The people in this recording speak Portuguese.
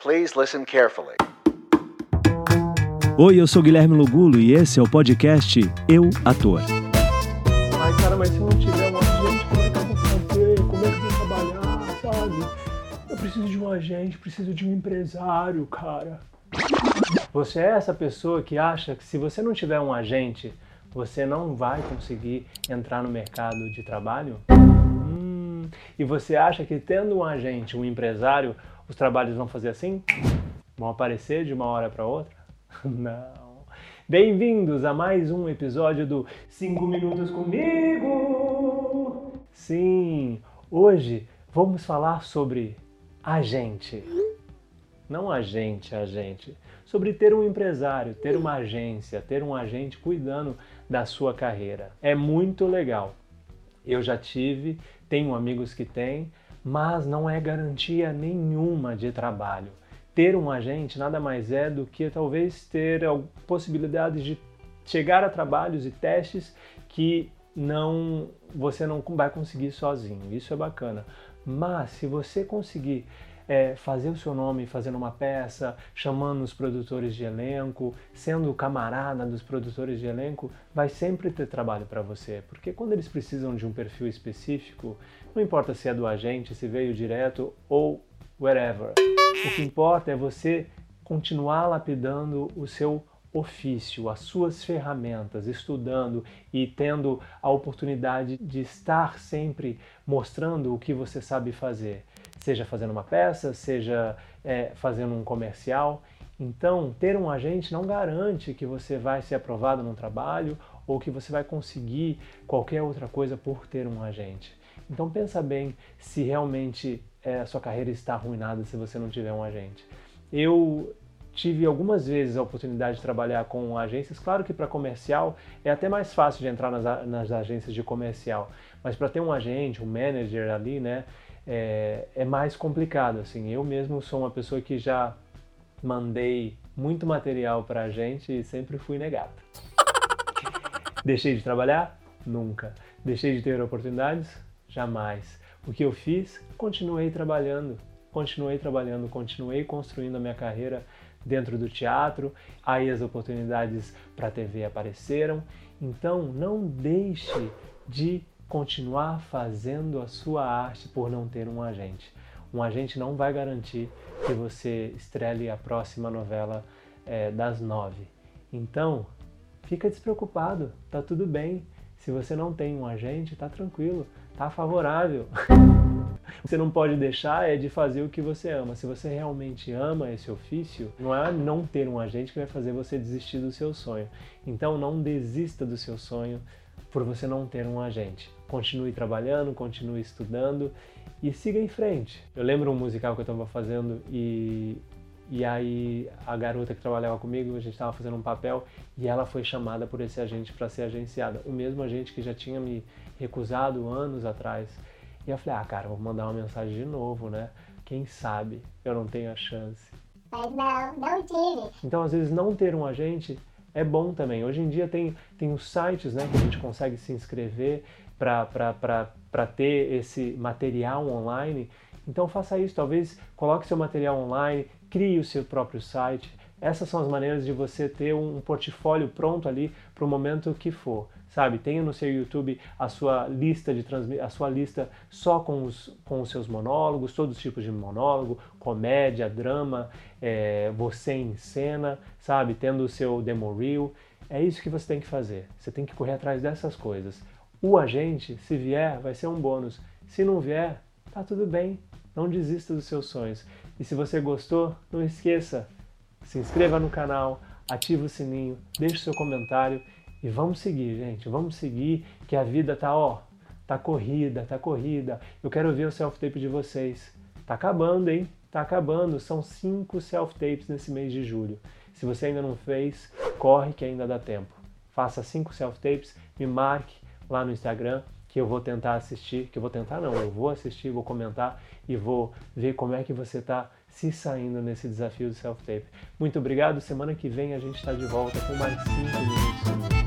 Please listen carefully. Oi, eu sou Guilherme Lugulo e esse é o podcast Eu Ator. Ai, cara, mas se eu não tiver um agente, como é que eu vou fazer? Como é que eu vou trabalhar, sabe? Eu preciso de um agente, preciso de um empresário, cara. Você é essa pessoa que acha que se você não tiver um agente, você não vai conseguir entrar no mercado de trabalho? Hum, e você acha que tendo um agente, um empresário, os trabalhos vão fazer assim? Vão aparecer de uma hora para outra? Não. Bem-vindos a mais um episódio do 5 Minutos Comigo! Sim, hoje vamos falar sobre agente. Não agente, agente. Sobre ter um empresário, ter uma agência, ter um agente cuidando da sua carreira. É muito legal. Eu já tive, tenho amigos que têm, mas não é garantia nenhuma de trabalho. Ter um agente nada mais é do que talvez ter a possibilidade de chegar a trabalhos e testes que não você não vai conseguir sozinho. Isso é bacana. Mas se você conseguir é, fazer o seu nome fazendo uma peça, chamando os produtores de elenco, sendo camarada dos produtores de elenco, vai sempre ter trabalho para você. Porque quando eles precisam de um perfil específico, não importa se é do agente, se veio direto ou wherever. O que importa é você continuar lapidando o seu ofício, as suas ferramentas, estudando e tendo a oportunidade de estar sempre mostrando o que você sabe fazer, seja fazendo uma peça, seja é, fazendo um comercial. Então, ter um agente não garante que você vai ser aprovado no trabalho ou que você vai conseguir qualquer outra coisa por ter um agente. Então, pensa bem se realmente é, a sua carreira está arruinada se você não tiver um agente. Eu tive algumas vezes a oportunidade de trabalhar com agências. Claro que para comercial é até mais fácil de entrar nas, nas agências de comercial, mas para ter um agente, um manager ali, né, é, é mais complicado. Assim, eu mesmo sou uma pessoa que já mandei muito material para a gente e sempre fui negado. Deixei de trabalhar? Nunca. Deixei de ter oportunidades? Jamais. O que eu fiz? Continuei trabalhando, continuei trabalhando, continuei construindo a minha carreira dentro do teatro, aí as oportunidades para a TV apareceram. Então, não deixe de continuar fazendo a sua arte por não ter um agente. Um agente não vai garantir que você estrele a próxima novela é, das nove. Então, fica despreocupado, tá tudo bem. Se você não tem um agente, tá tranquilo, tá favorável. Você não pode deixar é de fazer o que você ama. Se você realmente ama esse ofício, não é não ter um agente que vai fazer você desistir do seu sonho. Então não desista do seu sonho por você não ter um agente. Continue trabalhando, continue estudando e siga em frente. Eu lembro um musical que eu estava fazendo e e aí a garota que trabalhava comigo, a gente estava fazendo um papel e ela foi chamada por esse agente para ser agenciada. O mesmo agente que já tinha me recusado anos atrás. E eu falei, ah, cara, vou mandar uma mensagem de novo, né? Quem sabe eu não tenho a chance. Mas não, não tive. Então, às vezes, não ter um agente é bom também. Hoje em dia tem, tem os sites né, que a gente consegue se inscrever para ter esse material online. Então faça isso, talvez coloque seu material online, crie o seu próprio site. Essas são as maneiras de você ter um portfólio pronto ali para o momento que for sabe? Tenha no seu YouTube a sua lista de a sua lista só com os, com os seus monólogos, todos os tipos de monólogo, comédia, drama, é, você em cena, sabe? Tendo o seu demo reel. É isso que você tem que fazer. Você tem que correr atrás dessas coisas. O agente, se vier, vai ser um bônus. Se não vier, tá tudo bem. Não desista dos seus sonhos. E se você gostou, não esqueça, se inscreva no canal, ative o sininho, deixe seu comentário e vamos seguir, gente, vamos seguir que a vida tá, ó, tá corrida, tá corrida. Eu quero ver o self-tape de vocês. Tá acabando, hein? Tá acabando. São cinco self-tapes nesse mês de julho. Se você ainda não fez, corre que ainda dá tempo. Faça cinco self-tapes, me marque lá no Instagram que eu vou tentar assistir, que eu vou tentar não, eu vou assistir, vou comentar e vou ver como é que você está se saindo nesse desafio do self-tape. Muito obrigado, semana que vem a gente está de volta com mais cinco minutos